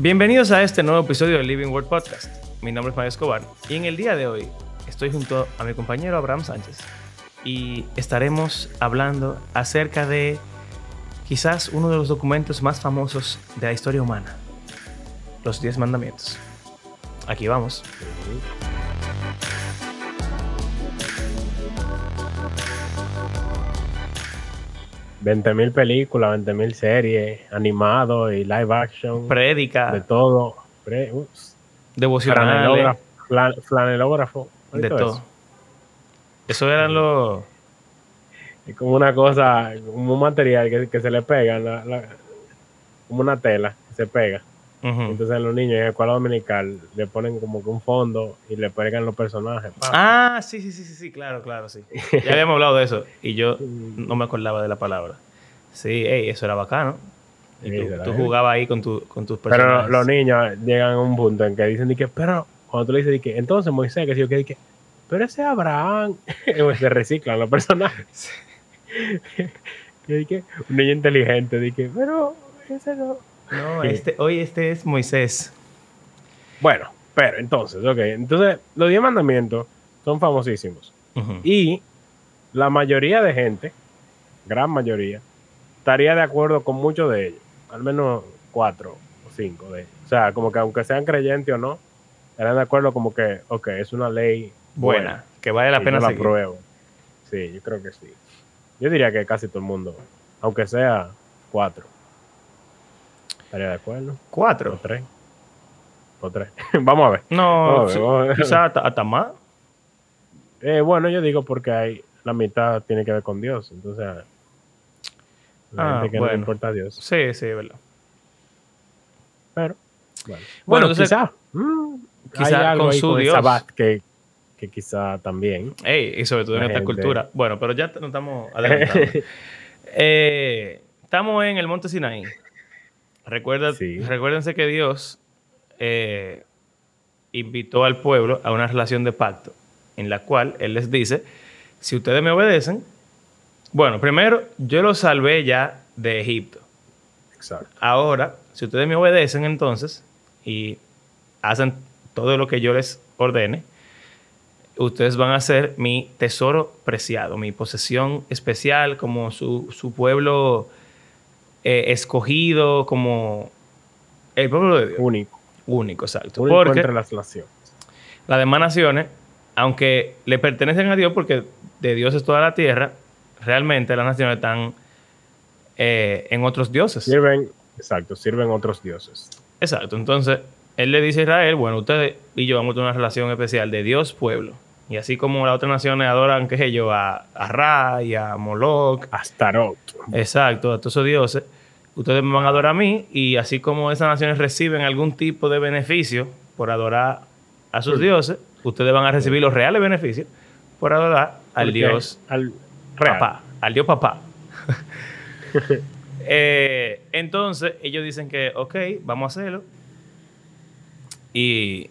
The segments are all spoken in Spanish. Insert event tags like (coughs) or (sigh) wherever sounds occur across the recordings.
Bienvenidos a este nuevo episodio del Living World Podcast. Mi nombre es Mario Escobar y en el día de hoy estoy junto a mi compañero Abraham Sánchez y estaremos hablando acerca de quizás uno de los documentos más famosos de la historia humana, los Diez Mandamientos. Aquí vamos. 20.000 películas, 20.000 series, animado y live action. Prédica. De todo. Pre, ups, Devocionales. flan- flanelógrafo. De todo eso. Eso eran los... Es como una cosa, como un material que, que se le pega, la- la- como una tela que se pega. Entonces los niños en la escuela dominical le ponen como que un fondo y le pegan los personajes. Ah, sí, sí, sí, sí, sí, claro, claro, sí. Ya habíamos hablado de eso y yo (laughs) no me acordaba de la palabra. Sí, ey, eso era bacano. Y Sí, tú, jugabas ahí con, tu, con tus Pero personajes. los niños llegan a un punto en que dicen, que, pero cuando tú le dices, que, entonces Moisés, que sí, yo que, que, pero ese Abraham, (laughs) se reciclan los personajes. (laughs) y de que, un niño inteligente, que, pero ese no. No, (laughs) este, hoy este es Moisés. Bueno, pero entonces, ok, entonces los diez mandamientos son famosísimos. Y la mayoría de gente, gran mayoría, estaría de acuerdo con muchos de ellos. Al menos cuatro o cinco de ellos. O sea, como que aunque sean creyentes o no, estarán de acuerdo como que, ok, es una ley Buena, buena. que vale la pena yo la seguir. apruebo. Sí, yo creo que sí. Yo diría que casi todo el mundo, aunque sea cuatro, estaría de acuerdo. O Cuatro. tres. O tres. (laughs) Vamos a ver. No, quizás hasta, hasta más. Eh, bueno, yo digo porque hay la mitad tiene que ver con Dios. Entonces, la Ah, gente que no bueno. le importa a Dios. Sí, sí, es verdad. Pero, bueno, Bueno, bueno entonces- quizá. mm, quizá hay algo con ahí su Dios. Sabbat que, que quizá también. Ey, y sobre todo en gente- cultura. Bueno, pero ya nos estamos adelantando. (laughs) Eh, estamos en el monte Sinaí. Recuerda, Sí. Recuérdense que Dios eh, invitó al pueblo a una relación de pacto en la cual Él les dice, si ustedes me obedecen, bueno, primero, yo los salvé ya de Egipto. Exacto. Ahora, si ustedes me obedecen entonces y hacen todo lo que yo les ordene, ustedes van a ser mi tesoro preciado, mi posesión especial, como su, su pueblo eh, escogido, como el pueblo de Dios. Único. Único, exacto. Único Porque entre las naciones. las demás naciones, aunque le pertenecen a Dios, porque de Dios es toda la tierra, realmente las naciones están eh, en otros dioses. Sirven, exacto, sirven otros dioses. Exacto. Entonces, él le dice a Israel, bueno, ustedes y yo vamos a tener una relación especial de Dios-pueblo. Y así como las otras naciones adoran, qué sé yo, a, a Ra y a Moloch, Astarot. exacto, a todos esos dioses, ustedes me van a adorar a mí y así como esas naciones reciben algún tipo de beneficio por adorar a sus dioses, ustedes van a recibir los reales beneficios por adorar al Dios Al real. papá, al Dios papá. (laughs) Eh, entonces, ellos dicen que, ok, vamos a hacerlo. Y.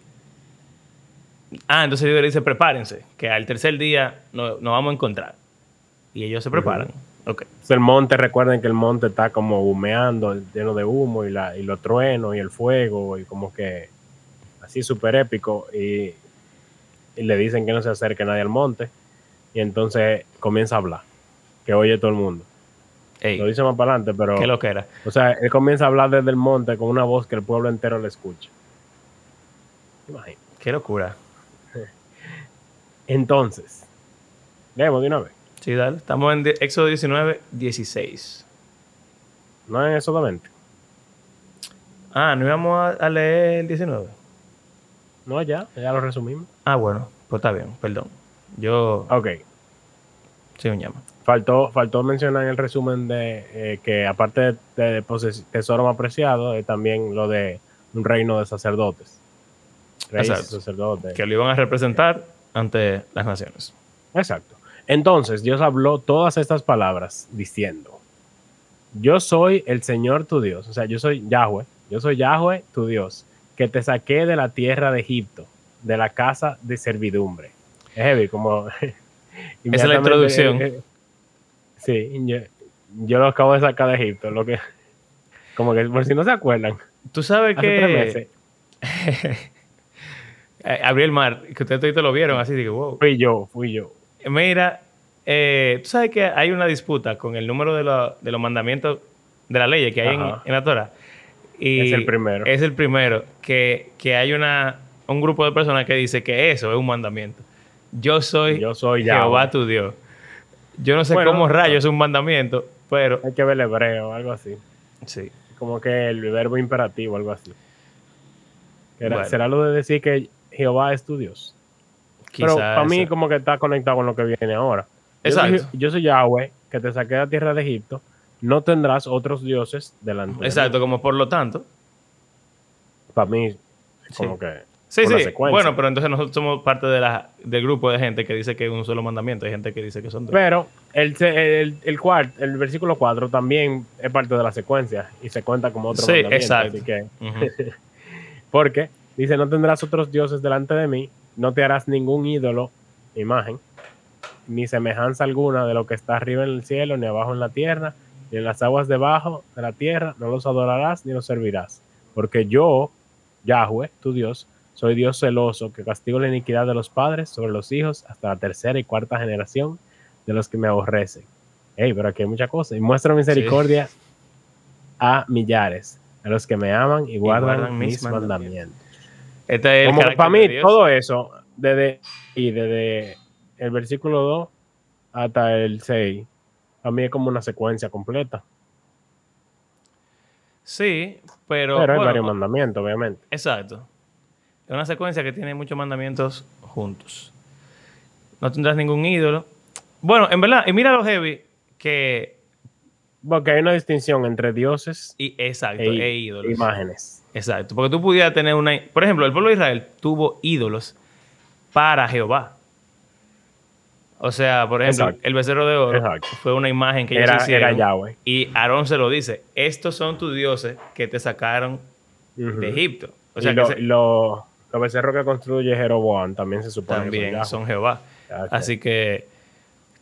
Ah, entonces Dios le dice, prepárense, que al tercer día nos, vamos a encontrar. Y ellos se preparan. Entonces, el monte, recuerden que el monte está como humeando, lleno de humo y, la, y los truenos y el fuego y como que así súper épico y, y le dicen que no se acerque nadie al monte y entonces comienza a hablar, que oye todo el mundo. Ey, Lo dice más para adelante, pero... qué lo que era. O sea, él comienza a hablar desde el monte con una voz que el pueblo entero le escucha. Imagínate. Qué locura. Entonces, leemos de una vez. Sí, dale. Estamos en Éxodo 19, 16. No es solamente. Ah, ¿no íbamos a, leer el 19? No, ya, ya lo resumimos. Ah, bueno, pues está bien, perdón. Yo Ok. soy un llama. Faltó, faltó mencionar en el resumen de eh, que aparte de, de poses- tesoro más preciado, es también lo de un reino de sacerdotes. Reyes Exacto. sacerdotes. Que lo iban a representar ante las naciones. Exacto. Entonces Dios habló todas estas palabras diciendo, yo soy el Señor tu Dios, o sea, yo soy Yahweh, yo soy Yahweh tu Dios, que te saqué de la tierra de Egipto, de la casa de servidumbre. Es heavy, como... (laughs) Esa es la introducción. eh, eh, sí, yo, yo lo acabo de sacar de Egipto, lo que... Como que por si no se acuerdan. Tú sabes que meses (laughs) eh, abrió el mar, que ustedes todos lo vieron, así digo, wow. fui yo, fui yo. Mira, eh, tú sabes que hay una disputa con el número de, lo- de los mandamientos de la ley que hay en, la Torah. Y Es el primero. Es el primero, que, que hay una, un grupo de personas que dice que eso es un mandamiento. Yo soy, Yo soy Jehová tu Dios. Yo no sé Bueno, cómo rayos es un mandamiento, pero Hay que ver el hebreo, algo así. sí. Como que el verbo imperativo, algo así. Era- Bueno. ¿Será lo de decir que Jehová es tu Dios? Pero para mí como que está conectado con lo que viene ahora. Exacto. Yo soy Yahweh, que te saqué de la tierra de Egipto. No tendrás otros dioses delante de Exacto, como por lo tanto. Para mí, como que... Sí, sí. Bueno, pero entonces nosotros somos parte de la, del grupo de gente que dice que es un solo mandamiento. Hay gente que dice que son dos. Pero el, el, el, cuart- el versículo 4 también es parte de la secuencia y se cuenta como otro Sí, mandamiento. exacto. así que- Ujú. (laughs) porque dice, no tendrás otros dioses delante de mí, no te harás ningún ídolo, imagen, ni semejanza alguna de lo que está arriba en el cielo, ni abajo en la tierra, ni en las aguas debajo de la tierra, no los adorarás ni los servirás. Porque yo, Yahweh, tu Dios, soy Dios celoso, que castigo la iniquidad de los padres sobre los hijos hasta la tercera y cuarta generación de los que me aborrecen. Ey, pero aquí hay muchas cosas. Y muestro misericordia a millares, a los que me aman y guardan, guardan mis mis mandamientos. Este es Como para de mí, Dios. todo eso, desde, y desde el versículo 2 hasta el 6, a mí es como una secuencia completa. Sí, pero. Pero hay bueno, varios mandamientos, obviamente. Exacto. Es una secuencia que tiene muchos mandamientos juntos. No tendrás ningún ídolo. Bueno, en verdad, y mira lo heavy que. Porque hay una distinción entre dioses Y, exacto, e, e ídolos. imágenes. Exacto. Porque tú pudieras tener una. Por ejemplo, el pueblo de Israel tuvo ídolos para Jehová. O sea, por ejemplo, Exacto. el becerro de oro Exacto. fue una imagen que ellos Era, hicieron. era Yahweh. Y Aarón se lo dice: Estos son tus dioses que te sacaron de Egipto. O y sea, lo- que se- lo- los becerros que construye Jeroboam también se supone también que son Jehová. Así que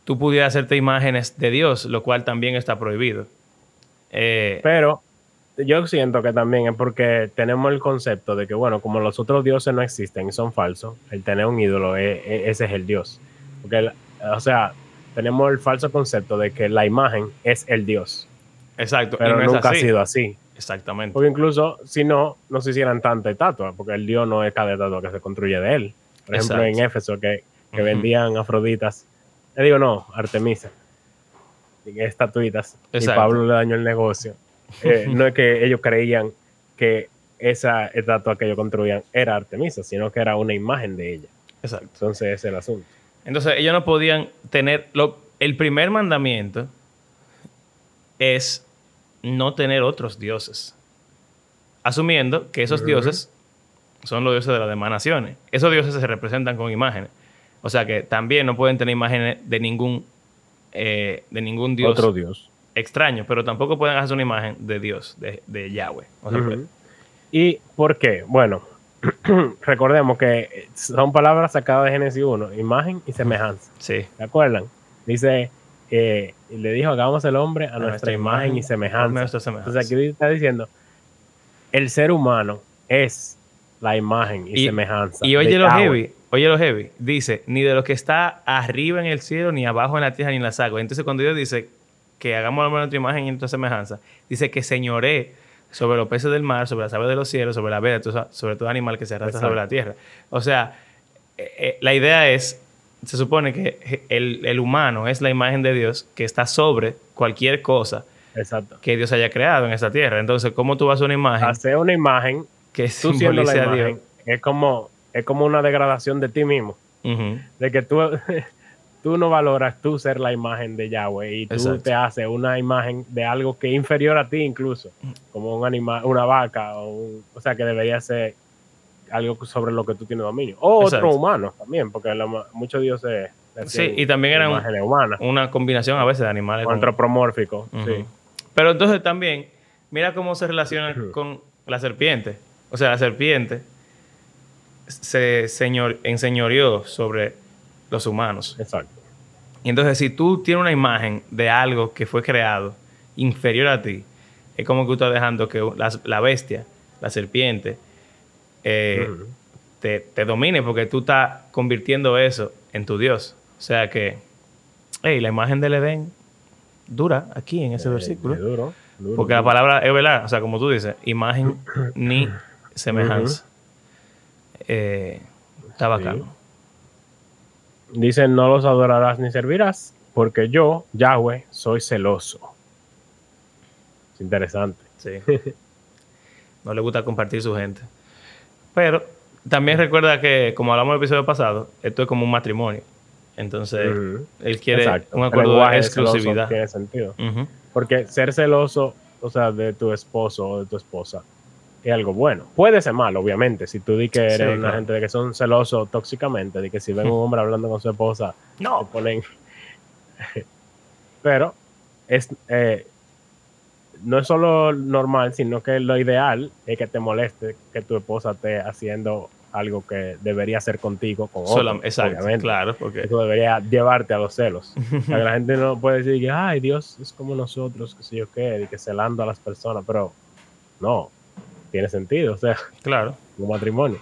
tú pudieras hacerte imágenes de Dios, lo cual también está prohibido. Eh, Pero yo siento que también es porque tenemos el concepto de que, bueno, como los otros dioses no existen y son falsos, el tener un ídolo, es- es- ese es el dios. Porque, el- o sea, tenemos el falso concepto de que la imagen es el dios, exacto. pero no nunca ha sido así. Exactamente. Porque incluso si no, no se hicieran tanta estatua, porque el dios no es cada estatua que se construye de él. Por ejemplo, Exacto. en Éfeso, que, vendían afroditas, le digo no, Artemisa, estatuitas, y. Pablo le dañó el negocio. Eh, no es que ellos creían que esa estatua que ellos construían era Artemisa, sino que era una imagen de ella. Exacto. Entonces ese es el asunto. Entonces ellos no podían tener... Lo, el primer mandamiento es no tener otros dioses. Asumiendo que esos dioses son los dioses de las demás naciones. Esos dioses se representan con imágenes. O sea que también no pueden tener imágenes de ningún, eh, de ningún dios Otro dios. Extraño, pero tampoco pueden hacer una imagen de Dios, de, de Yahweh. Pues, ¿Y por qué? Bueno, (clears throat) recordemos que son palabras sacadas de Génesis 1, imagen y semejanza. sí, ¿Se acuerdan? Dice, eh, le dijo, hagamos el hombre a, nuestra, nuestra imagen, imagen, y semejanza. semejanza. Entonces aquí está diciendo, el ser humano es la imagen y, Y- semejanza. Y oye lo heavy, oye lo heavy. Dice, ni de lo que está arriba en el cielo, ni abajo en la tierra, ni en las aguas. Entonces cuando Dios dice que hagamos al hombre a nuestra imagen y nuestra semejanza, dice que señoré sobre los peces del mar, sobre las aves de los cielos, sobre la vida, sobre todo animal que se arrastra Exacto. sobre la tierra. O sea, eh, eh, la idea es, se supone que el, el humano es la imagen de Dios que está sobre cualquier cosa Exacto. que Dios haya creado en esta tierra. Entonces, ¿cómo tú vas a una imagen Hacer una imagen, que tú la a Dios? es como, es como una degradación de ti mismo. De que tú, tú no valoras tú ser la imagen de Yahweh y tú Exacto. te haces una imagen de algo que es inferior a ti incluso, como un animal, una vaca, o, un- o sea que debería ser algo sobre lo que tú tienes dominio. O Exacto. otro humano también, porque muchos dioses Sí, y también eran un- imágenes humanas, una combinación a veces de animales. antropomórficos. Sí. Pero entonces también, mira cómo se relaciona con la serpiente. O sea, la serpiente se señor, enseñoreó sobre los humanos. Exacto. Y entonces, si tú tienes una imagen de algo que fue creado inferior a ti, es como que tú estás dejando que la, la bestia la serpiente, eh, te, te domine porque tú estás convirtiendo eso en tu Dios. O sea que, hey, la imagen del Edén dura aquí en ese Eh, versículo. es duro, duro, Porque la palabra es verdad, o sea, como tú dices, imagen ni (coughs) semejanza. Eh, está bacano. Dice, no los adorarás ni servirás, porque yo, Yahweh, soy celoso. Es interesante. Sí. (laughs) No le gusta compartir su gente. Pero también recuerda que, como hablamos en el episodio pasado, esto es como un matrimonio. Entonces, él quiere Exacto. un acuerdo de exclusividad. Tiene sentido. Porque ser celoso, o sea, de tu esposo o de tu esposa, es algo bueno. Puede ser malo, obviamente. Si tú di que eres Sí, una claro. gente de que son celosos tóxicamente, de que si ven un (laughs) hombre hablando con su esposa, No, ponen. (laughs) Pero es eh, no es solo normal, sino que lo ideal es que te moleste que tu esposa esté haciendo algo que debería hacer contigo con otro, solam- exacto, obviamente. claro, porque Eso debería llevarte a los celos. (laughs) O sea, que la gente no puede decir que, ay, Dios es como nosotros, que sé yo qué, y que celando a las personas, pero no, tiene sentido, o sea, claro. un matrimonio.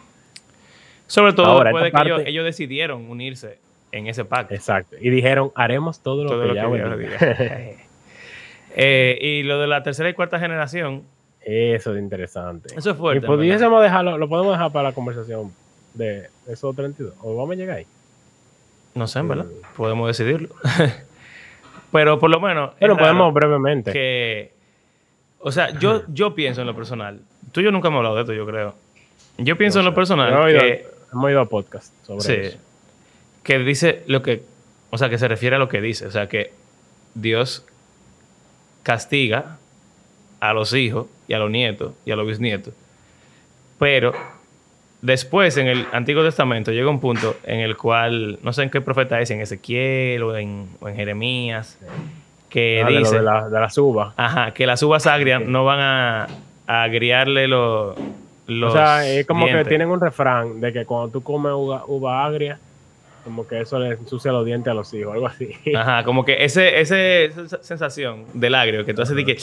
Sobre todo Ahora, después de que ellos, parte- ellos decidieron unirse en ese pacto. Exacto. Y dijeron, haremos todo lo Todo que lo que Yahweh Dios diga. (laughs) (laughs) Eh, y lo de la tercera y cuarta generación, Eso es interesante. Eso es fuerte, Y en pudiésemos dejarlo, lo podemos dejar para la conversación de esos 32. O vamos a llegar ahí. no sé, verdad, Mm. podemos decidirlo. (laughs) Pero por lo menos. Pero podemos brevemente. que. O sea, yo, yo pienso en lo personal. Tú y yo nunca hemos hablado de esto, yo creo. Yo pienso en lo personal Hemos que, hemos oído podcast sobre sí, eso. que dice lo que. O sea, que se refiere a lo que dice. O sea, que Dios castiga a los hijos y a los nietos y a los bisnietos. Pero después, en el Antiguo Testamento, llega un punto en el cual, no sé en qué profeta es, en Ezequiel o en, o en Jeremías, que Ah, de lo dice. de, la, de las uvas. Ajá, que las uvas agrias no van a, a agriarle los. O sea, es como que tienen un refrán de que cuando tú comes uva, uva agria, como que eso le ensucia los dientes a los hijos, algo así. (laughs) Ajá, como que ese, ese, esa sensación del agrio que tú haces de que.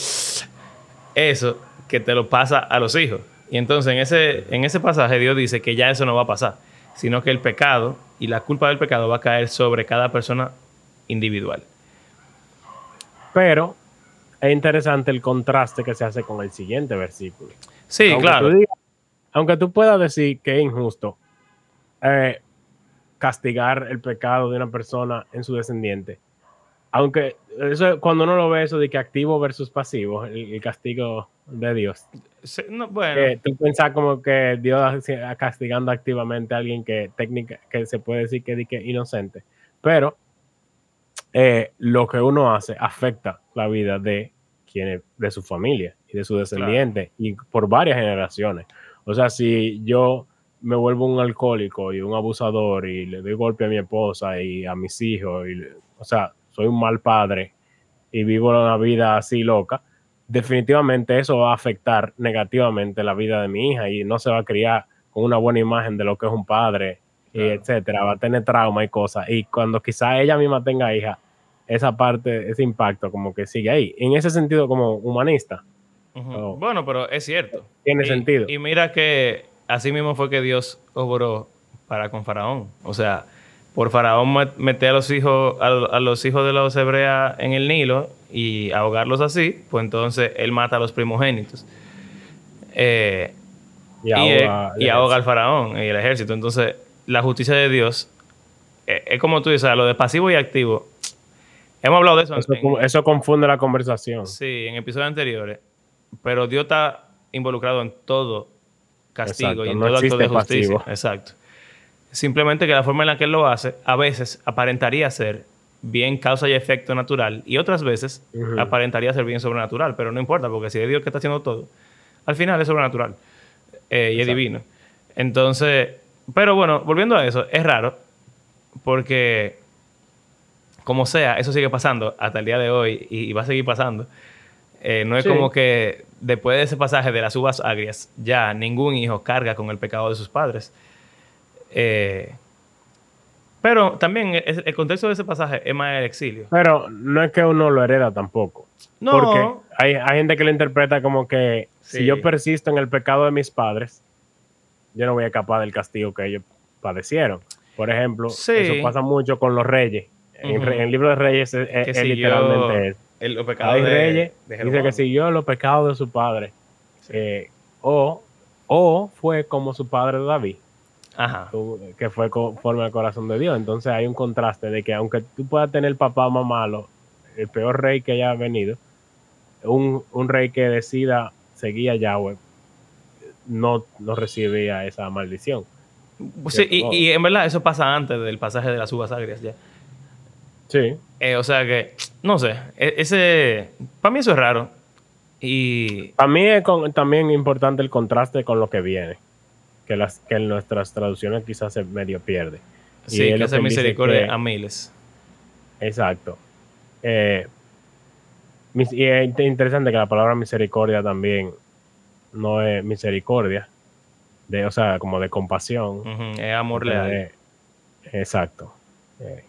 Eso que te lo pasa a los hijos. Y entonces en ese, en ese pasaje Dios dice que ya eso no va a pasar, sino que el pecado y la culpa del pecado va a caer sobre cada persona individual. Pero es interesante el contraste que se hace con el siguiente versículo. Sí, aunque claro. Tú digas- aunque tú puedas decir que es injusto eh, castigar el pecado de una persona en su descendiente, aunque eso, cuando uno lo ve eso de que activo versus pasivo, el, el castigo de Dios, Sí, no, bueno, que tú pensás como que Dios castigando activamente a alguien que técnica que se puede decir que, que inocente, pero eh, lo que uno hace afecta la vida de quienes de su familia y de su descendiente y por varias generaciones. O sea, si yo me vuelvo un alcohólico y un abusador y le doy golpe a mi esposa y a mis hijos, y, o sea, soy un mal padre y vivo una vida así loca, definitivamente eso va a afectar negativamente la vida de mi hija y no se va a criar con una buena imagen de lo que es un padre, y etcétera, va a tener trauma y cosas. Y cuando quizá ella misma tenga hija, esa parte, ese impacto como que sigue ahí. En ese sentido, como humanista, bueno, pero es cierto. tiene Y- sentido. Y mira que así mismo fue que Dios obró para con Faraón. O sea, por Faraón met- meter a los hijos, a, a los hijos de los hebreas en el Nilo y ahogarlos así, pues entonces él mata a los primogénitos. Eh, y y, ahoga, eh, y ahoga al faraón y el ejército. Entonces, la justicia de Dios eh, es como tú dices, lo de pasivo y activo. Hemos hablado de eso, eso, en, eso confunde la conversación. sí, en episodios anteriores, pero Dios está involucrado en todo castigo Exacto, y en no todo acto de justicia. pasivo. Exacto. Simplemente que la forma en la que él lo hace a veces aparentaría ser bien causa y efecto natural y otras veces aparentaría ser bien sobrenatural, pero no importa porque si es Dios que está haciendo todo, al final es sobrenatural eh, y es divino. Entonces, pero bueno, volviendo a eso, es raro porque como sea, eso sigue pasando hasta el día de hoy y, y va a seguir pasando. Eh, no es Sí. como que después de ese pasaje de las uvas agrias, ya ningún hijo carga con el pecado de sus padres. Eh, Pero también es- el contexto de ese pasaje es más el exilio. Pero no es que uno lo hereda tampoco. No, Porque hay, hay gente que lo interpreta como que Sí. si yo persisto en el pecado de mis padres, yo no voy a escapar del castigo que ellos padecieron. Por ejemplo, Sí. eso pasa mucho con los reyes. En, Ujú. re- en el libro de Reyes es, es- que es siguió literalmente eso. el, los pecados de, reyes, de dice que siguió los pecados de su padre. Eh, o, o fue como su padre David, Ajá. que fue conforme al corazón de Dios. Entonces hay un contraste de que aunque tú puedas tener papá más malo, el peor rey que haya venido, un, un rey que decida seguir a Yahweh, no, no recibía esa maldición. Sí, y, y en verdad eso pasa antes del pasaje de las uvas agrias ya. Sí, Eh, o sea que, no sé, e- ese, para mí eso es raro. Y para mí es con- también importante el contraste con lo que viene, que, las, que en nuestras traducciones quizás se medio pierde. Sí, que hace misericordia que- a miles. Exacto. Eh, y es inte- interesante que la palabra misericordia también no es misericordia, de, o sea, como de compasión. Es amor leal. de- exacto. Eh,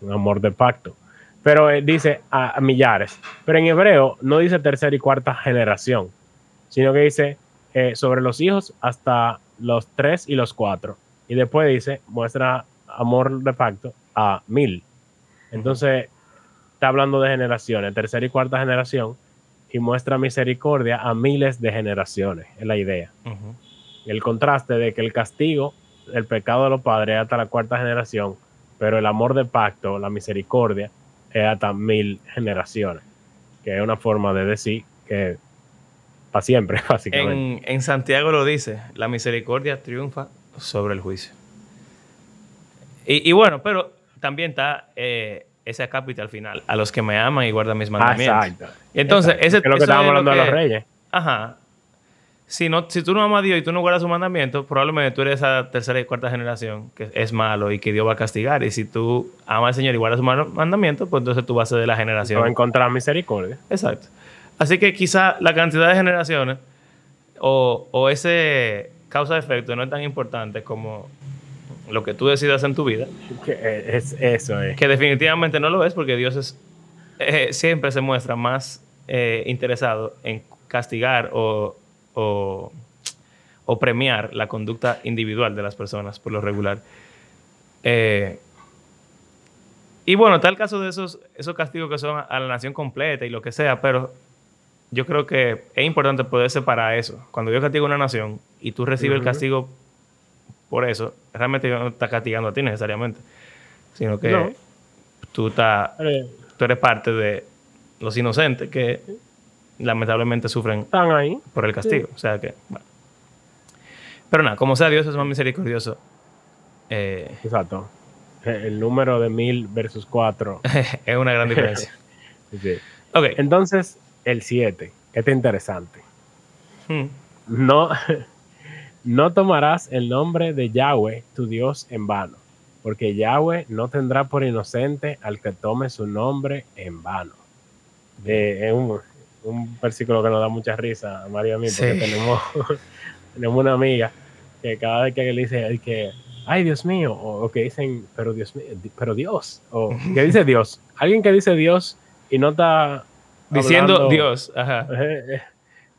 un amor de pacto. Pero eh, dice a, a millares. Pero en hebreo no dice tercera y cuarta generación, sino que dice eh, sobre los hijos hasta los tres y los cuatro. Y después dice, muestra amor de pacto a mil. Entonces, está hablando de generaciones, tercera y cuarta generación, y muestra misericordia a miles de generaciones, es la idea. El contraste de que el castigo, el pecado de los padres es hasta la cuarta generación, pero el amor de pacto, la misericordia, es hasta mil generaciones, que es una forma de decir que para siempre, (laughs) básicamente. En, en Santiago lo dice, la misericordia triunfa sobre el juicio. Y, y bueno, pero también está eh, ese acápite al final, a los que me aman y guardan mis Ah, mandamientos. exacto. Y entonces, Exacto. ese es lo que estábamos es hablando de los reyes. Ajá. Si, no, si tú no amas a Dios y tú no guardas su mandamiento, probablemente tú eres esa tercera y cuarta generación que es malo y que Dios va a castigar. Y si tú amas al Señor y guardas su man- mandamiento, pues entonces tú vas a ser de la No va a generación. encontrar misericordia. Exacto. Así que quizá la cantidad de generaciones o, o ese causa-efecto no es tan importante como lo que tú decidas en tu vida, Que eh, es, eso es. que definitivamente no lo es porque Dios es, eh, siempre se muestra más eh, interesado en castigar o, o, o premiar la conducta individual de las personas por lo regular. Eh, y bueno, está el caso de esos, esos castigos que son a la nación completa y lo que sea, pero yo creo que es importante poder separar eso. Cuando Dios castiga a una nación y tú recibes el castigo por eso, realmente Dios no está castigando a ti necesariamente, sino que No. tú, estás, tú eres parte de los inocentes que lamentablemente sufren Están ahí. por el castigo. O sea que, bueno. Pero nada, como sea, Dios es más misericordioso. Eh, Exacto. Eh, El número de mil versus cuatro. (laughs) es una gran diferencia. (laughs) Sí. Ok. Entonces, el 7. Este es interesante. Hmm. No, (laughs) no tomarás el nombre de Yahweh, tu Dios, en vano, porque Yahweh no tendrá por inocente al que tome su nombre en vano. Eh, es un, un versículo que nos da mucha risa a María y a mí, porque Sí. tenemos, (laughs) tenemos una amiga que cada vez que le dice ay, que, ay Dios mío, o, o que dicen, pero Dios mío, pero Dios, o que dice Dios, alguien que dice Dios y no está Diciendo hablando- Dios. Ajá. eh, (laughs) eh,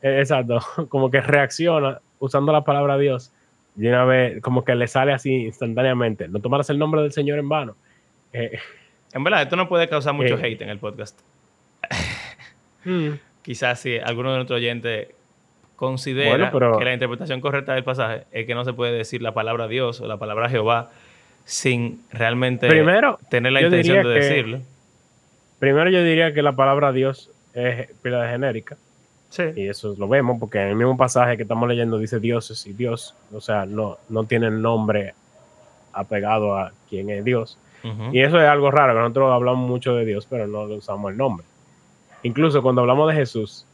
eh, Exacto, como que reacciona usando la palabra Dios y una vez como que le sale así instantáneamente. No tomarás el nombre del Señor en vano. Eh, En verdad, esto no puede causar mucho hate en el podcast. mm, Quizás si alguno de nuestros oyentes considera Bueno, pero- que la interpretación correcta del pasaje es que no se puede decir la palabra Dios o la palabra Jehová sin realmente Primero, tener la intención de que- decirlo. primero yo diría que la palabra Dios es pila de genérica Sí. y eso lo vemos porque en el mismo pasaje que estamos leyendo dice dioses y Dios, o sea, no, no tiene el nombre apegado a quién es Dios. Y eso es algo raro, que nosotros hablamos mucho de Dios, pero no le usamos el nombre. Incluso cuando hablamos de Jesús,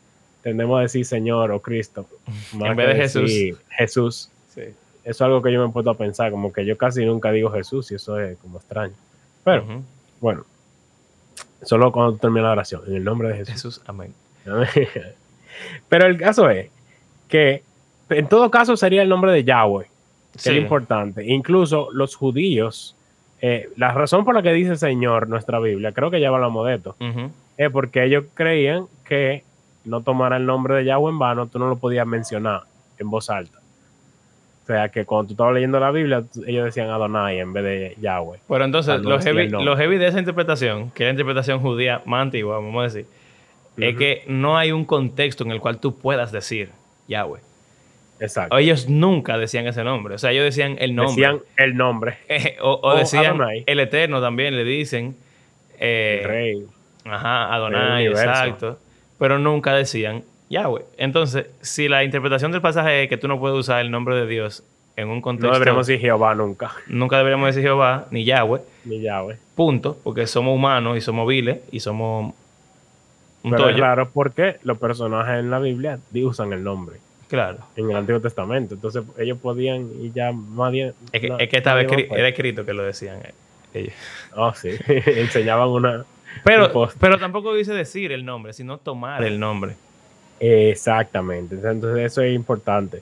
tendemos a decir Señor o Cristo. más En vez de Jesús. Jesús. Sí. Eso es algo que yo me he puesto a pensar, como que yo casi nunca digo Jesús y eso es como extraño. Pero, bueno, solo cuando termina la oración, en el nombre de Jesús. Jesús, amén. (laughs) pero el caso es que en todo caso sería el nombre de Yahweh, que Sí. es importante. Incluso los judíos eh, la razón por la que dice Señor nuestra Biblia, creo que ya hablamos de esto. Es porque ellos creían que no tomara el nombre de Yahweh en vano, tú no lo podías mencionar en voz alta. O sea, que cuando tú estabas leyendo la Biblia, ellos decían Adonai en vez de Yahweh. Pero entonces, Ah, no lo decía heavy, de esa interpretación, que es la interpretación judía más antigua, vamos a decir, es que no hay un contexto en el cual tú puedas decir Yahweh. Exacto. Ellos nunca decían ese nombre. O sea, ellos decían el nombre. Decían el nombre. Eh, (laughs) o, o O decían Adonai. el Eterno también, le dicen. eh, el rey. Ajá, Adonai, exacto. Pero nunca decían Yahweh. Entonces, si la interpretación del pasaje es que tú no puedes usar el nombre de Dios en un contexto. No deberíamos decir Jehová nunca, Nunca deberíamos decir Jehová ni Yahweh. ni Yahweh. Punto. Porque somos humanos y somos viles y somos un Pero es raro porque los personajes en la Biblia usan el nombre Claro. en el Antiguo Testamento. Entonces ellos podían y ya más bien. Es que, no- es que estaba escri- puede. era escrito que lo decían eh, ellos. Oh, sí. (laughs) Enseñaban una. Pero, pero tampoco dice decir el nombre, sino tomar el nombre. Exactamente. Entonces eso es importante.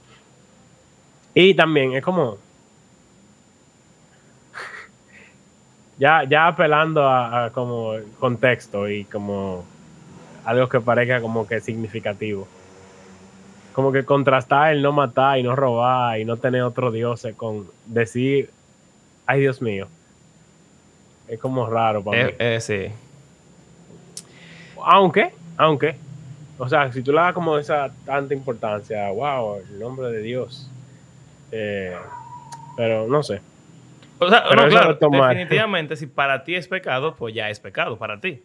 Y también es como. (laughs) Ya, ya apelando a, a como contexto y como algo que parezca como que significativo. Como que contrastar el no matar y no robar y no tener otro dios con decir, ay Dios mío. Es como raro para mí. Eh, eh, sí. Aunque, aunque, o sea, si tú le das como esa tanta importancia, wow, el nombre de Dios. Eh, pero no sé. O sea, Pero no, claro, definitivamente, si para ti es pecado, pues ya es pecado para ti.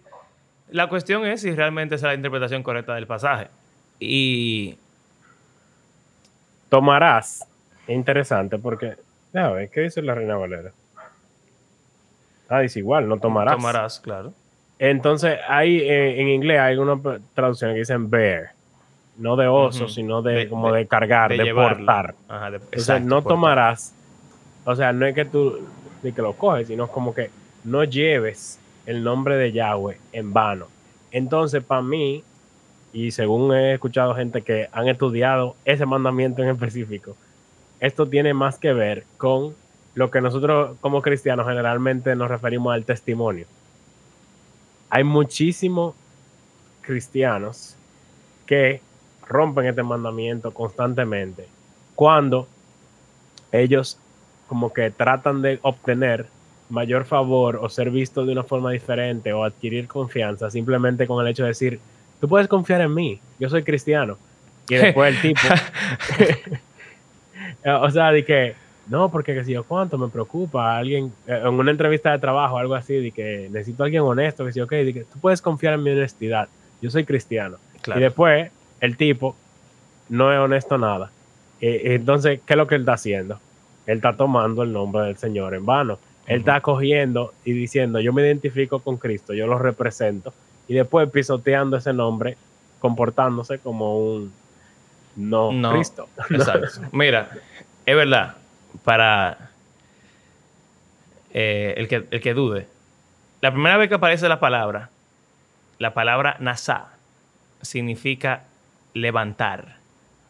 La cuestión es si realmente esa es la interpretación correcta del pasaje. Y Tomarás. Es interesante porque, déjame ver, ¿qué dice la Reina Valera? Ah, dice igual, no tomarás. tomarás, claro. Entonces, hay, eh, en inglés hay una traducción que dicen bear. No de oso, sino de, De- como de- de, cargar, de, llevarlo. portar. Ajá, de- Entonces, exacto, no portar. tomarás, o sea, no es que tú ni que lo coges, sino como que no lleves el nombre de Yahweh en vano. Entonces, para mí, y según he escuchado gente que han estudiado ese mandamiento en específico, esto tiene más que ver con lo que nosotros como cristianos generalmente nos referimos al testimonio. Hay muchísimos cristianos que rompen este mandamiento constantemente cuando ellos como que tratan de obtener mayor favor o ser vistos de una forma diferente o adquirir confianza simplemente con el hecho de decir, tú puedes confiar en mí, yo soy cristiano. Y después el tipo, (laughs) (laughs) o sea, de que, no, porque que si yo cuánto me preocupa, alguien, eh, en una entrevista de trabajo, algo así, de que necesito a alguien honesto, que si, ok, de que tú puedes confiar en mi honestidad, yo soy cristiano. Claro. Y después el tipo no es honesto nada. Entonces, ¿qué es lo que él está haciendo? Él está tomando el nombre del Señor en vano. Él está cogiendo y diciendo, yo me identifico con Cristo, yo lo represento. Y después pisoteando ese nombre, comportándose como un no, No. Cristo. (laughs) Exacto. Mira, es verdad, para eh, el, que, el que dude, la primera vez que aparece la palabra, la palabra nasá, significa levantar,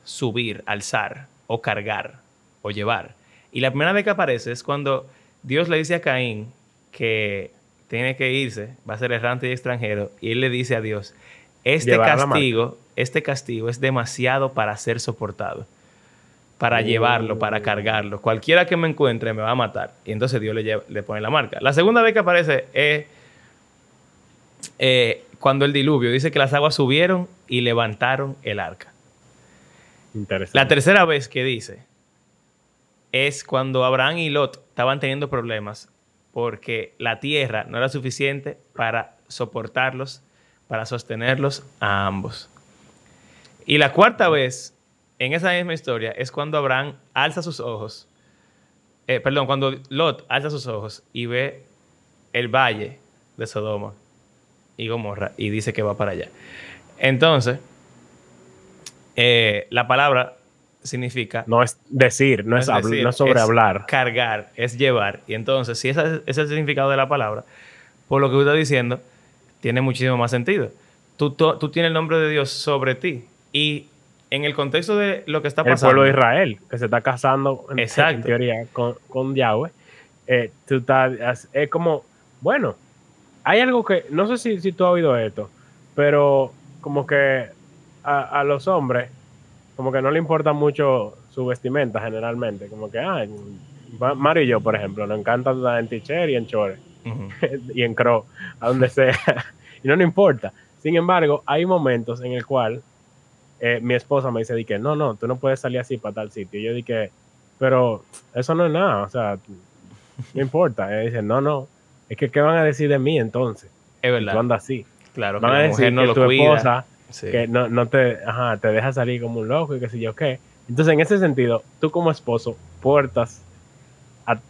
subir, alzar, o cargar, o llevar. Y la primera vez que aparece es cuando Dios le dice a Caín que tiene que irse, va a ser errante y extranjero, y él le dice a Dios, este Llevar castigo, este castigo es demasiado para ser soportado, para Oh. llevarlo, para cargarlo. Cualquiera que me encuentre me va a matar. Y entonces Dios le, lleva- le pone la marca. La segunda vez que aparece es eh, cuando el diluvio dice que las aguas subieron y levantaron el arca. Interesante. La tercera vez que dice es cuando Abraham y Lot estaban teniendo problemas porque la tierra no era suficiente para soportarlos, para sostenerlos a ambos. Y la cuarta vez, en esa misma historia, es cuando Abraham alza sus ojos, eh, perdón, cuando Lot alza sus ojos y ve el valle de Sodoma y Gomorra y dice que va para allá. Entonces, eh, la palabra significa no es decir, no, es, habl- decir, no es sobre hablar. Cargar, es llevar. Y entonces, si ese, es el significado de la palabra, por lo que usted está diciendo, tiene muchísimo más sentido. Tú, tú, tú tienes el nombre de Dios sobre ti. Y en el contexto de lo que está el pasando. pueblo de Israel, que se está casando en, teoría con, con Yahweh, eh, tú estás, es como, bueno, hay algo que, no sé si, si tú has oído esto, pero como que a, los hombres, como que no le importa mucho su vestimenta generalmente, como que, ah, Mario y yo, por ejemplo, nos encanta andar en t-shirt y en chores, (laughs) y en crow, a donde sea, (laughs) y no nos importa. Sin embargo, hay momentos en el cual eh, mi esposa me dice, di que no, no, tú no puedes salir así para tal sitio. Y yo dije, pero eso no es nada, o sea, no importa. Ella dice, no, no, es que ¿qué van a decir de mí entonces? Es verdad. Tú andas así. Claro, van a decir no que tu esposa que no, no te, ajá, te deja salir como un loco y qué sé yo qué. Entonces, en ese sentido, tú como esposo portas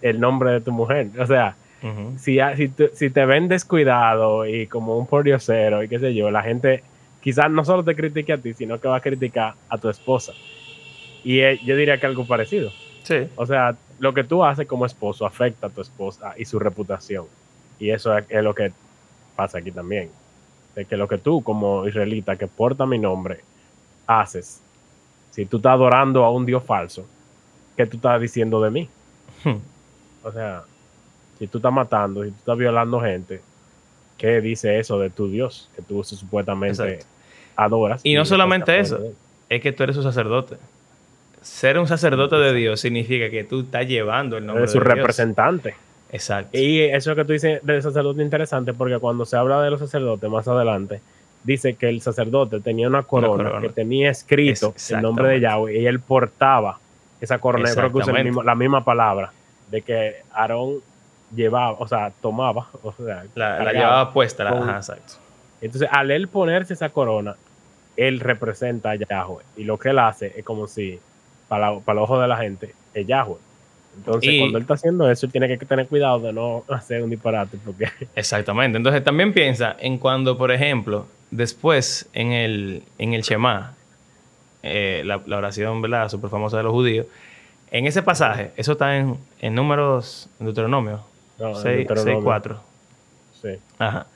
el nombre de tu mujer. O sea, si, si, si, te ven descuidado y como un pordiosero y qué sé yo, la gente quizás no solo te critique a ti, sino que va a criticar a tu esposa. Y eh, yo diría que algo parecido. Sí. O sea, lo que tú haces como esposo afecta a tu esposa y su reputación. Y eso es, lo que pasa aquí también. De que lo que tú como israelita que porta mi nombre haces, si tú estás adorando a un Dios falso, ¿qué tú estás diciendo de mí? Hmm. O sea, si tú estás matando, si tú estás violando gente, ¿qué dice eso de tu Dios que tú supuestamente adoras? Y no solamente eso, es que tú eres un sacerdote. Ser un sacerdote de Dios significa que tú estás llevando el nombre de su representante. Exacto. Y eso que tú dices del sacerdote es interesante porque cuando se habla de los sacerdotes más adelante, dice que el sacerdote tenía una corona, que tenía escrito el nombre de Yahweh y él portaba esa corona. creo que usa la misma palabra de que Aarón llevaba, o sea, tomaba, (laughs) o sea, la, llevaba puesta, la, exacto. Entonces, al él ponerse esa corona, él representa a Yahweh. Y lo que él hace es como si, para, para el ojo de la gente, es Yahweh. Entonces, cuando él está haciendo eso, él tiene que tener cuidado de no (laughs) hacer un disparate. Porque... (laughs) Exactamente. Entonces, también piensa en cuando, por ejemplo, después en el, en el Shema, eh, la, la, oración, ¿verdad?, súper famosa de los judíos, en ese pasaje, eso está en, en números, en Deuteronomio, 6, 4. Sí. Ajá.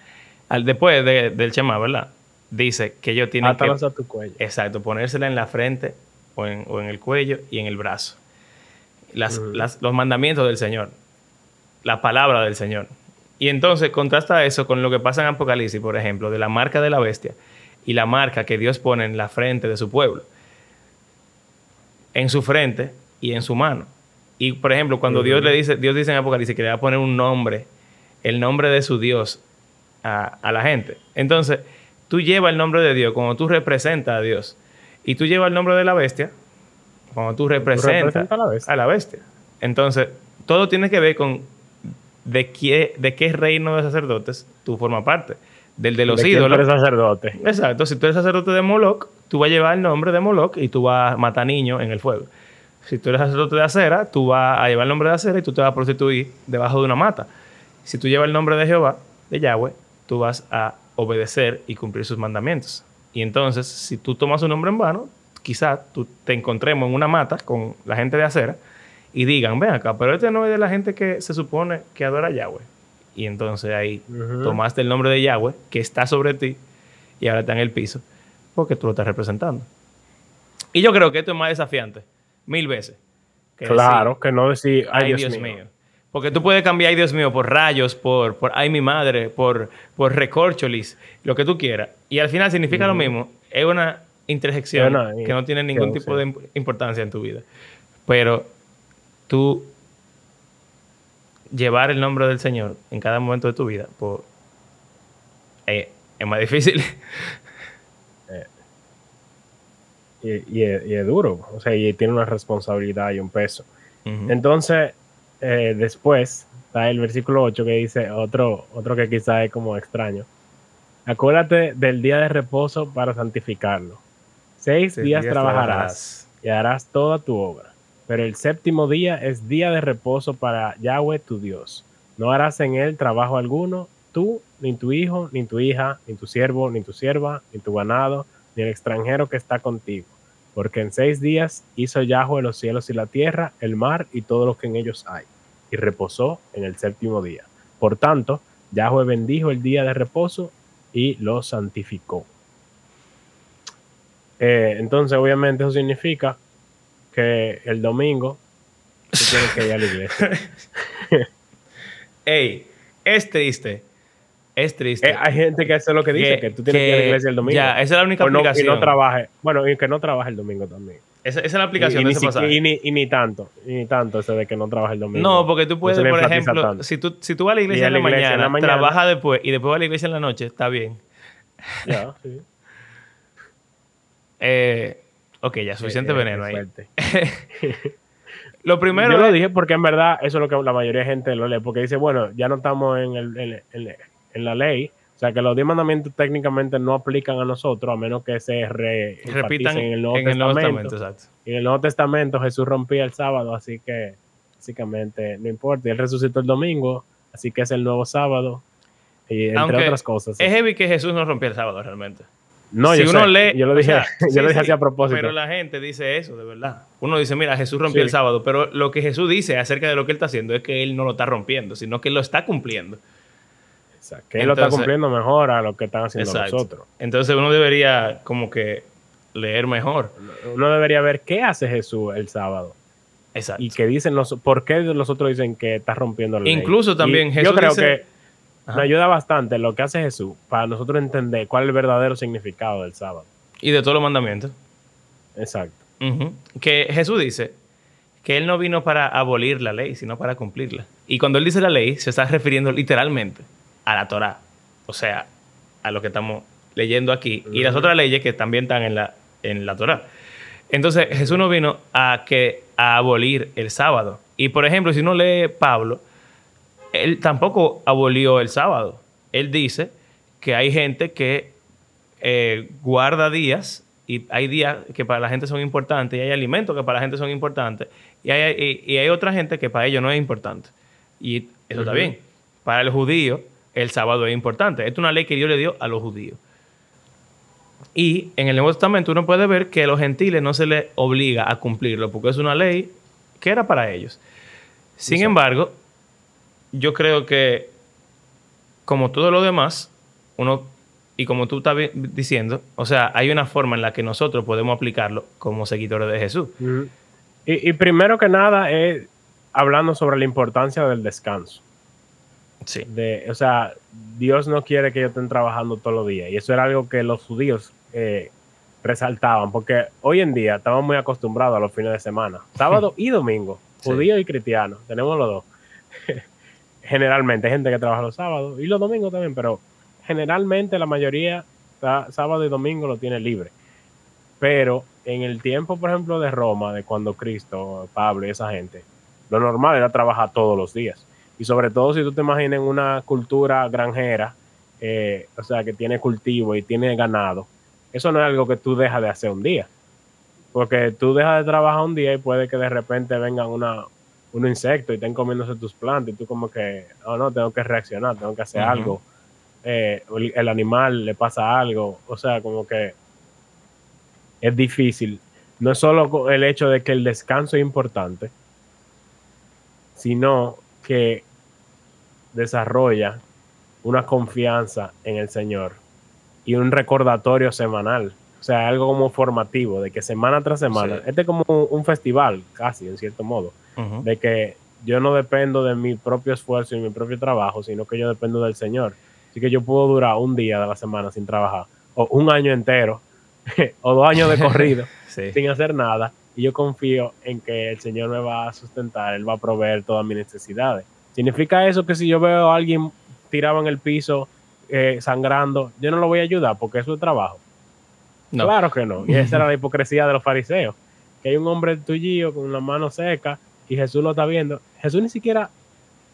Al, después del Shema, ¿verdad? Dice que ellos tienen que... tu cuello. Exacto, ponérsela en la frente o en, o en el cuello y en el brazo. Las, las, los mandamientos del Señor, la palabra del Señor. Y entonces contrasta eso con lo que pasa en Apocalipsis, por ejemplo, de la marca de la bestia y la marca que Dios pone en la frente de su pueblo. En su frente y en su mano. Y por ejemplo, cuando Dios le dice, Dios dice en Apocalipsis que le va a poner un nombre, el nombre de su Dios a, la gente. Entonces, tú llevas el nombre de Dios cuando tú representas a Dios. Y tú llevas el nombre de la bestia cuando tú representas a, la bestia. Entonces, todo tiene que ver con de qué, de qué reino de sacerdotes tú formas parte. Del de los ídolos. eres sacerdote. Exacto. Si tú eres sacerdote de Moloch, tú vas a llevar el nombre de Moloch y tú vas a matar niños en el fuego. Si tú eres sacerdote de acera, tú vas a llevar el nombre de acera y tú te vas a prostituir debajo de una mata. Si tú llevas el nombre de Jehová, de Yahweh, tú vas a obedecer y cumplir sus mandamientos. Y entonces, si tú tomas un nombre en vano, quizás tú te encontremos en una mata con la gente de acera y digan, ven acá, pero este no es de la gente que se supone que adora a Yahweh. Y entonces ahí tomaste el nombre de Yahweh, que está sobre ti, y ahora está en el piso, porque tú lo estás representando. Y yo creo que esto es más desafiante mil veces. claro, que no decir, ay, Dios, mío. Porque tú puedes cambiar, ay Dios mío, por rayos, por, por ay mi madre, por, por recorcholis, lo que tú quieras. Y al final significa lo mismo. Es una interjección que no tiene ningún tipo de importancia en tu vida. Pero tú llevar el nombre del Señor en cada momento de tu vida, pues, eh, es más difícil. (laughs) y, es, duro, o sea, y tiene una responsabilidad y un peso. Entonces, eh, después está el versículo 8 que dice otro, otro que quizá es como extraño. Acuérdate del día de reposo para santificarlo. Seis, días, trabajarás y harás toda tu obra. Pero el séptimo día es día de reposo para Yahweh tu Dios. No harás en él trabajo alguno, tú, ni tu hijo, ni tu hija, ni tu siervo, ni tu sierva, ni tu ganado, ni el extranjero que está contigo porque en seis días hizo Yahweh los cielos y la tierra, el mar y todo lo que en ellos hay, y reposó en el séptimo día. Por tanto, Yahweh bendijo el día de reposo y lo santificó. Eh, entonces, obviamente, eso significa que el domingo tienes que ir a la iglesia. (laughs) Ey, es triste. Es triste. Eh, hay gente que es lo que dice, que, tú tienes que ir a la iglesia el domingo. Ya, esa es la única O no- aplicación. y no trabaje. Bueno, y que no trabaje el domingo también. esa, esa es la aplicación y, y de ese pasaje. y ni, y ni tanto, y ni tanto ese de que no trabaje el domingo. No, porque tú puedes, por ejemplo, tanto. si tú, si tú vas a la iglesia, a en, la en mañana, la mañana. trabaja después y después vas a la iglesia en la noche, está bien. (laughs) Ya, sí. (laughs) Eh, ok, ya, suficiente Eh, eh, veneno ahí. (laughs) Lo primero Yo lo dije porque en verdad eso es lo que la mayoría de gente lo lee, porque dice, bueno, ya no estamos en, el- en- en- en la ley, o sea que los diez mandamientos técnicamente no aplican a nosotros, a menos que se re- repitan en el Nuevo en el Nuevo Testamento. Testamento, exacto. Y en el Nuevo Testamento Jesús rompía el sábado, así que básicamente no importa. Y él resucitó el domingo, así que es el nuevo sábado. Y entre Aunque otras cosas. Es heavy que Jesús no rompió el sábado realmente. no, si yo, uno sé, lee, yo lo dije, sea, (laughs) yo sí, lo dije sí, así a propósito. Pero la gente dice eso, de verdad. Uno dice, mira, Jesús rompió Sí. el sábado, pero lo que Jesús dice acerca de lo que él está haciendo es que él no lo está rompiendo, sino que él lo está cumpliendo. Que él lo está cumpliendo mejor a lo que están haciendo Exacto. nosotros. Entonces uno debería como que leer mejor. Uno debería ver qué hace Jesús el sábado. Exacto. Y que dicen los, por qué los otros dicen que está rompiendo la ley. Incluso también Y Jesús Yo creo dice- que Ajá. me ayuda bastante lo que hace Jesús para nosotros entender cuál es el verdadero significado del sábado. Y de todos los mandamientos. Exacto. Que Jesús dice que él no vino para abolir la ley, sino para cumplirla. Y cuando él dice la ley, se está refiriendo literalmente a la Torá. O sea, a lo que estamos leyendo aquí. Y las otras leyes que también están en la, en la Torá. Entonces, Jesús no vino a, que, a abolir el sábado. Y, por ejemplo, si uno lee Pablo, él tampoco abolió el sábado. Él dice que hay gente que eh, guarda días y hay días que para la gente son importantes y hay alimentos que para la gente son importantes y hay, y, y hay otra gente que para ellos no es importante. Y eso está bien. Para el judío, el sábado es importante. Esta es una ley que Dios le dio a los judíos. Y en el Nuevo Testamento uno puede ver que a los gentiles no se les obliga a cumplirlo porque es una ley que era para ellos. Sin Exacto. embargo, yo creo que como todo lo demás, uno, y como tú estás diciendo, o sea, hay una forma en la que nosotros podemos aplicarlo como seguidores de Jesús. Y, y primero que nada es hablando sobre la importancia del descanso. Sí. De, o sea, Dios no quiere que ellos estén trabajando todos los días. Y eso era algo que los judíos eh, resaltaban, porque hoy en día estamos muy acostumbrados a los fines de semana, (laughs) sábado y domingo, Sí. judíos y cristianos, tenemos los dos. (laughs) generalmente hay gente que trabaja los sábados y los domingos también, pero generalmente la mayoría está- sábado y domingo lo tiene libre. Pero en el tiempo, por ejemplo, de Roma, de cuando Cristo, Pablo y esa gente, lo normal era trabajar todos los días. Y sobre todo si tú te imaginas una cultura granjera, eh, o sea, que tiene cultivo y tiene ganado, eso no es algo que tú dejas de hacer un día. Porque tú dejas de trabajar un día y puede que de repente vengan una, un insecto y estén comiéndose tus plantas y tú como que, oh no, tengo que reaccionar, tengo que hacer algo. Eh, el, el animal le pasa algo, o sea, como que es difícil. No es solo el hecho de que el descanso es importante, sino que desarrolla una confianza en el Señor y un recordatorio semanal. O sea, algo como formativo, de que semana tras semana, Sí. este es como un, un festival, casi, en cierto modo, de que yo no dependo de mi propio esfuerzo y mi propio trabajo, sino que yo dependo del Señor. Así que yo puedo durar un día de la semana sin trabajar, o un año entero, (laughs) o dos años de corrido, (laughs) Sí. sin hacer nada, y yo confío en que el Señor me va a sustentar, Él va a proveer todas mis necesidades. ¿Significa eso que si yo veo a alguien tirado en el piso eh, sangrando, yo no lo voy a ayudar porque es su trabajo? No. Claro que no. Y esa era la (laughs) hipocresía de los fariseos. Que hay un hombre tuyo con la mano seca y Jesús lo está viendo. Jesús ni siquiera,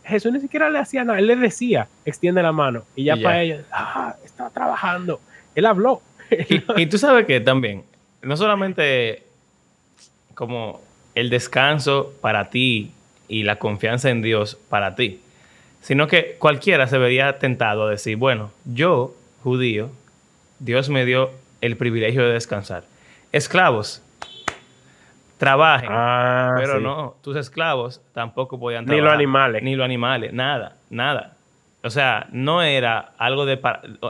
Jesús ni siquiera le hacía nada. Él le decía, extiende la mano. Y ya Y ya. para ellos, ah, está trabajando. Él habló. Y, y tú sabes que también, no solamente como el descanso para ti y la confianza en Dios para ti, sino que cualquiera se vería tentado a decir, bueno, yo, judío, Dios me dio el privilegio de descansar. Esclavos, trabajen. Ah, Pero sí. no, tus esclavos tampoco podían Ni trabajar. los animales. Ni los animales, nada, nada. O sea, no era algo de,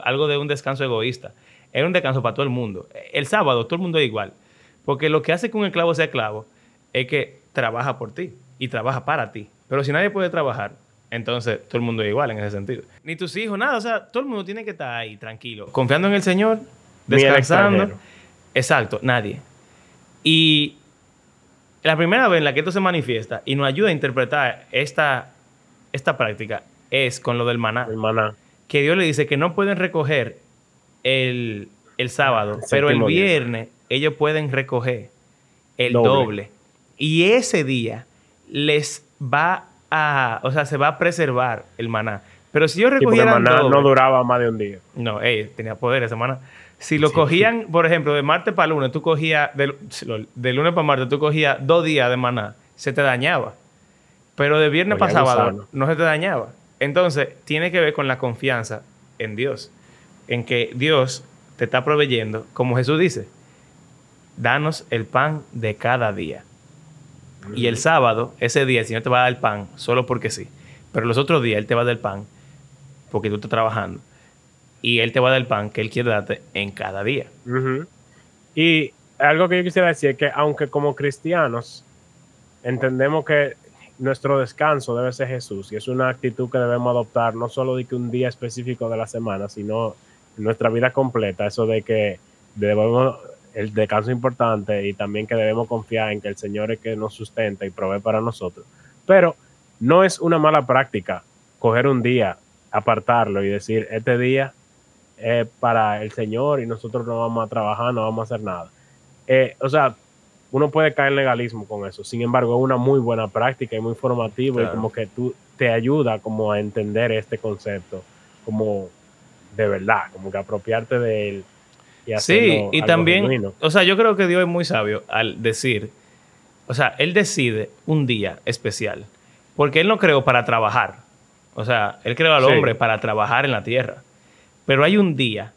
algo de un descanso egoísta. Era un descanso para todo el mundo. El sábado todo el mundo es igual. Porque lo que hace que un esclavo sea esclavo es que trabaja por ti y trabaja para ti. Pero si nadie puede trabajar, Entonces, todo el mundo es igual en ese sentido. Ni tus hijos, nada. O sea, todo el mundo tiene que estar ahí tranquilo, confiando en el Señor, descansando. Exacto, nadie. Y la primera vez en la que esto se manifiesta y nos ayuda a interpretar esta, esta práctica es con lo del maná. El maná. Que Dios le dice que no pueden recoger el, el sábado, El pero el día. Ellos pueden recoger el Doble. doble. Y ese día les va a, o sea, se va a preservar el maná. Pero si Sí, porque recogieran maná doble, no duraba más de un día. no, ey, tenía poder esa semana. Si lo Sí. cogían, por ejemplo, de martes para lunes, tú cogías, de, de lunes para martes, tú cogías dos días de maná, se te dañaba. Pero de viernes para sábado no se te dañaba. Entonces, tiene que ver con la confianza en Dios. En que Dios te está proveyendo, como Jesús dice, danos el pan de cada día. Y el sábado, ese día, el Señor te va a dar el pan solo porque sí. Pero los otros días Él te va a dar el pan porque tú estás trabajando. Y Él te va a dar el pan que Él quiere darte en cada día. Y algo que yo quisiera decir es que aunque como cristianos entendemos que nuestro descanso debe ser Jesús y es una actitud que debemos adoptar no solo de que un día específico de la semana, sino nuestra vida completa, eso de que debemos el descanso es importante y también que debemos confiar en que el Señor es que nos sustenta y provee para nosotros. Pero no es una mala práctica coger un día, apartarlo y decir, este día es para el Señor y nosotros no vamos a trabajar, no vamos a hacer nada. Eh, o sea, uno puede caer en legalismo con eso. Sin embargo, es una muy buena práctica y muy formativa Claro. y como que tú te ayuda como a entender este concepto como de verdad, como que apropiarte de él. Y Sí, y también, genuino. o sea, yo creo que Dios es muy sabio al decir, o sea, Él decide un día especial, porque Él no creó para trabajar, o sea, Él creó al Sí. hombre para trabajar en la tierra, pero hay un día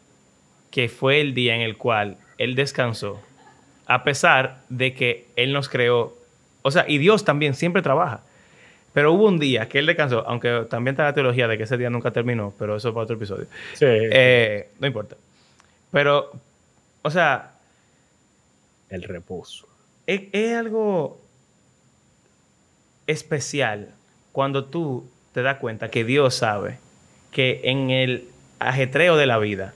que fue el día en el cual Él descansó, a pesar de que Él nos creó, o sea, y Dios también siempre trabaja, pero hubo un día que Él descansó, aunque también está la teología de que ese día nunca terminó, pero eso es para otro episodio. Sí, Eh, no importa. Pero, o sea, el reposo. es, es algo especial cuando tú te das cuenta que Dios sabe que en el ajetreo de la vida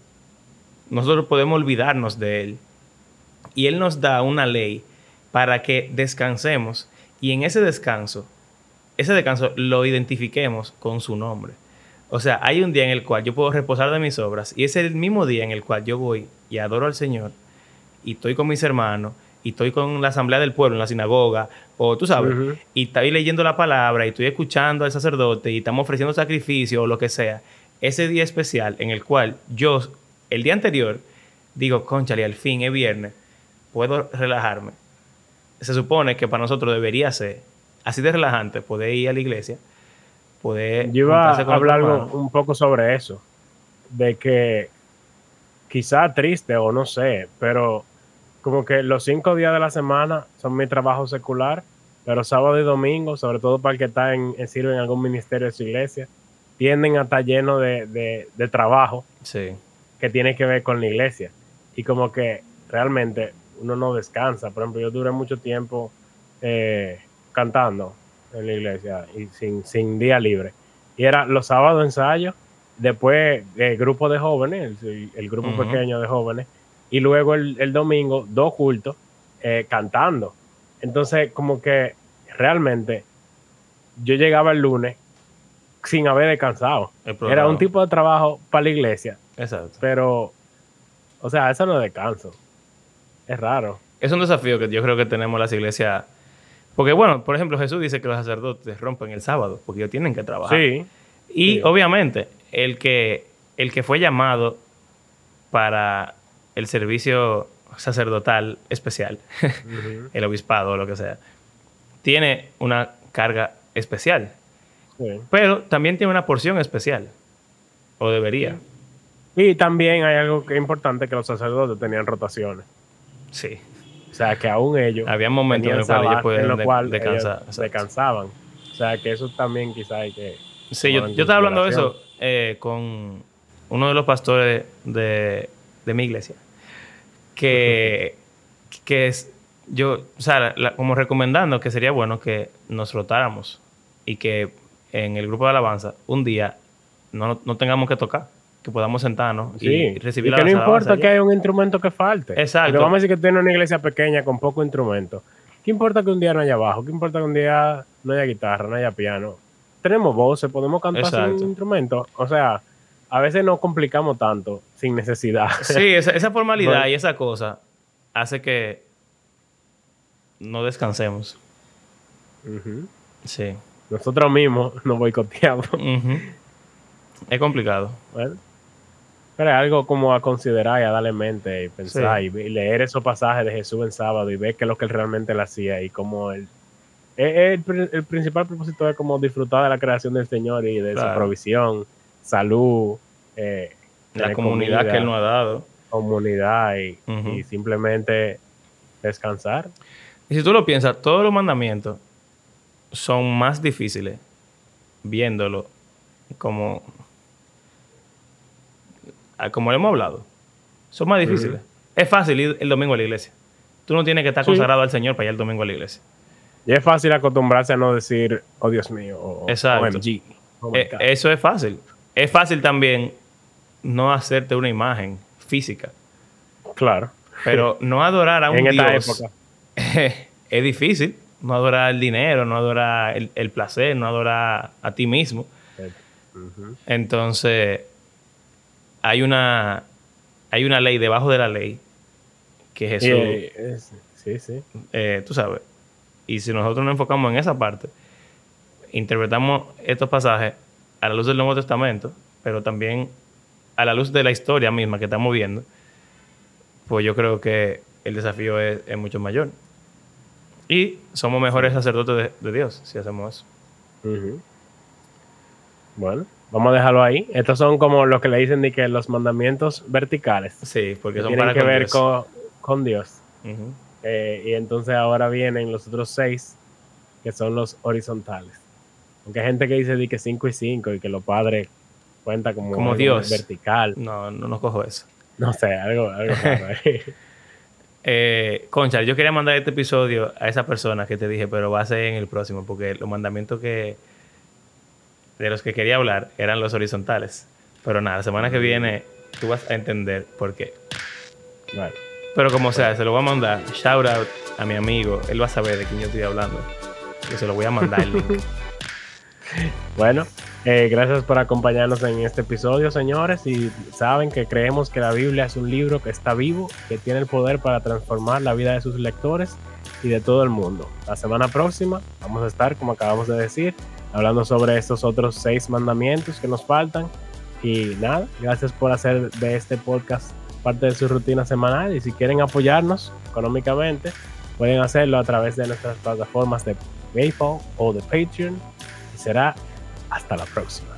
nosotros podemos olvidarnos de Él. Y Él nos da una ley para que descansemos y en ese descanso, ese descanso lo identifiquemos con su nombre. O sea, hay un día en el cual yo puedo reposar de mis obras y es el mismo día en el cual yo voy y adoro al Señor y estoy con mis hermanos y estoy con la asamblea del pueblo en la sinagoga o tú sabes, y estoy leyendo la palabra y estoy escuchando al sacerdote y estamos ofreciendo sacrificio o lo que sea. Ese día especial en el cual yo, el día anterior, digo, conchale, al fin es viernes, puedo relajarme. Se supone que para nosotros debería ser así de relajante poder ir a la iglesia, poder Yo iba a hablar algo- un poco sobre eso, de que quizá triste o no sé, pero como que los cinco días de la semana son mi trabajo secular, pero sábado y domingo, sobre todo para el que está en, sirve en algún ministerio de su iglesia, tienden a estar llenos de, de- de trabajo Sí, que tiene que ver con la iglesia. Y como que realmente uno no descansa. Por ejemplo, yo duré mucho tiempo eh, cantando en la iglesia y sin, sin día libre. Y era los sábados ensayo, después el grupo de jóvenes, el, el grupo pequeño de jóvenes, y luego el, el domingo dos cultos eh, cantando. Entonces, como que realmente yo llegaba el lunes sin haber descansado. Era un tipo de trabajo para la iglesia, Exacto. pero, o sea, eso no es descanso. Es raro. Es un desafío que yo creo que tenemos las iglesias. Porque, bueno, por ejemplo, Jesús dice que los sacerdotes rompen el sábado porque ellos tienen que trabajar. Sí, Y sí. obviamente, el que, el que fue llamado para el servicio sacerdotal especial, (laughs) el obispado o lo que sea, tiene una carga especial. sí. Pero también tiene una porción especial. O debería. Y también hay algo que es importante, que los sacerdotes tenían rotaciones. Sí. O sea, que aún ellos Había momentos en los cuales ellos en lo de- descansar. ellos descansaban. O sea, que eso también quizá hay que... Sí, yo, estaba hablando de eso eh, con uno de los pastores de, de mi iglesia. Que, (laughs) que es, yo, o sea, la- como recomendando que sería bueno que nos rotáramos y que en el grupo de alabanza un día no, no tengamos que tocar, que podamos sentarnos Sí, y recibir y la que no alabanza importa allá. que haya un instrumento que falte. Exacto. Pero vamos a decir que tiene una iglesia pequeña con poco instrumento. ¿Qué importa que un día no haya bajo? ¿Qué importa que un día no haya guitarra, no haya piano? Tenemos voces, podemos cantar sin Exacto. un instrumento. O sea, a veces nos complicamos tanto sin necesidad. Sí, esa, esa formalidad (laughs) y esa cosa hace que no descansemos. Sí. Nosotros mismos nos boicoteamos. Ujú. Es complicado. Bueno, pero es algo como a considerar y a darle mente y pensar Sí. y, leer esos pasajes de Jesús en sábado y ver qué es lo que él realmente le hacía y cómo él... El, pri- el principal propósito es como disfrutar de la creación del Señor y de Claro. su provisión, salud, eh, La comunidad comida, que él nos ha dado. comunidad y, y simplemente descansar. Y si tú lo piensas, todos los mandamientos son más difíciles viéndolo como, como lo hemos hablado. Son más difíciles. Es fácil ir el domingo a la iglesia. Tú no tienes que estar Sí. consagrado al Señor para ir el domingo a la iglesia. Y es fácil acostumbrarse a no decir, oh Dios mío, o Exacto. OMG. Oh Eh, eso es fácil. Es fácil también no hacerte una imagen física. claro. Pero (laughs) no adorar a un En esta Dios época. (laughs) es difícil. No adorar el dinero, no adorar el, el placer, no adorar a ti mismo. Entonces, hay una, hay una ley debajo de la ley que Jesús, eh, sí, sí. eh, tú sabes, y si nosotros nos enfocamos en esa parte, interpretamos estos pasajes a la luz del Nuevo Testamento, pero también a la luz de la historia misma que estamos viendo, pues yo creo que el desafío es, es mucho mayor. Y somos mejores sacerdotes de, de Dios si hacemos eso. Ujú. Bueno, vamos a dejarlo ahí. Estos son como lo que le dicen de que los mandamientos verticales. Sí, porque que son tienen para que con ver Dios. con, con Dios. Eh, y entonces ahora vienen los otros seis, que son los horizontales. Aunque hay gente que dice de que 5 y 5 y que los padres cuenta como, Como Dios. vertical. No, no nos cojo eso. No sé, algo, algo ahí. (laughs) (laughs) Eh, Concha, yo quería mandar este episodio a esa persona que te dije, pero va a ser en el próximo, porque los mandamientos que de los que quería hablar eran los horizontales. Pero nada, la semana que viene tú vas a entender por qué. Pero como sea, se lo voy a mandar. Shout out a mi amigo. Él va a saber de quién yo estoy hablando. Yo se lo voy a mandar el link. (laughs) Bueno, eh, gracias por acompañarnos en este episodio, señores. Y saben que creemos que la Biblia es un libro que está vivo, que tiene el poder para transformar la vida de sus lectores y de todo el mundo. La semana próxima vamos a estar, como acabamos de decir, hablando sobre estos otros seis mandamientos que nos faltan. Y nada, gracias por hacer de este podcast parte de su rutina semanal. Y si quieren apoyarnos económicamente, pueden hacerlo a través de nuestras plataformas de PayPal o de Patreon. Y será hasta la próxima.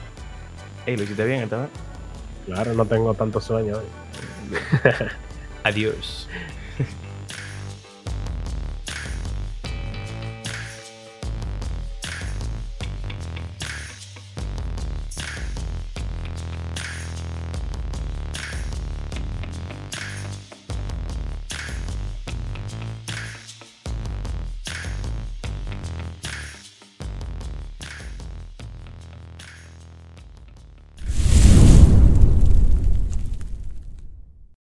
Ey, lo hiciste bien vez. Claro, no tengo tanto sueño hoy. (laughs) Adiós.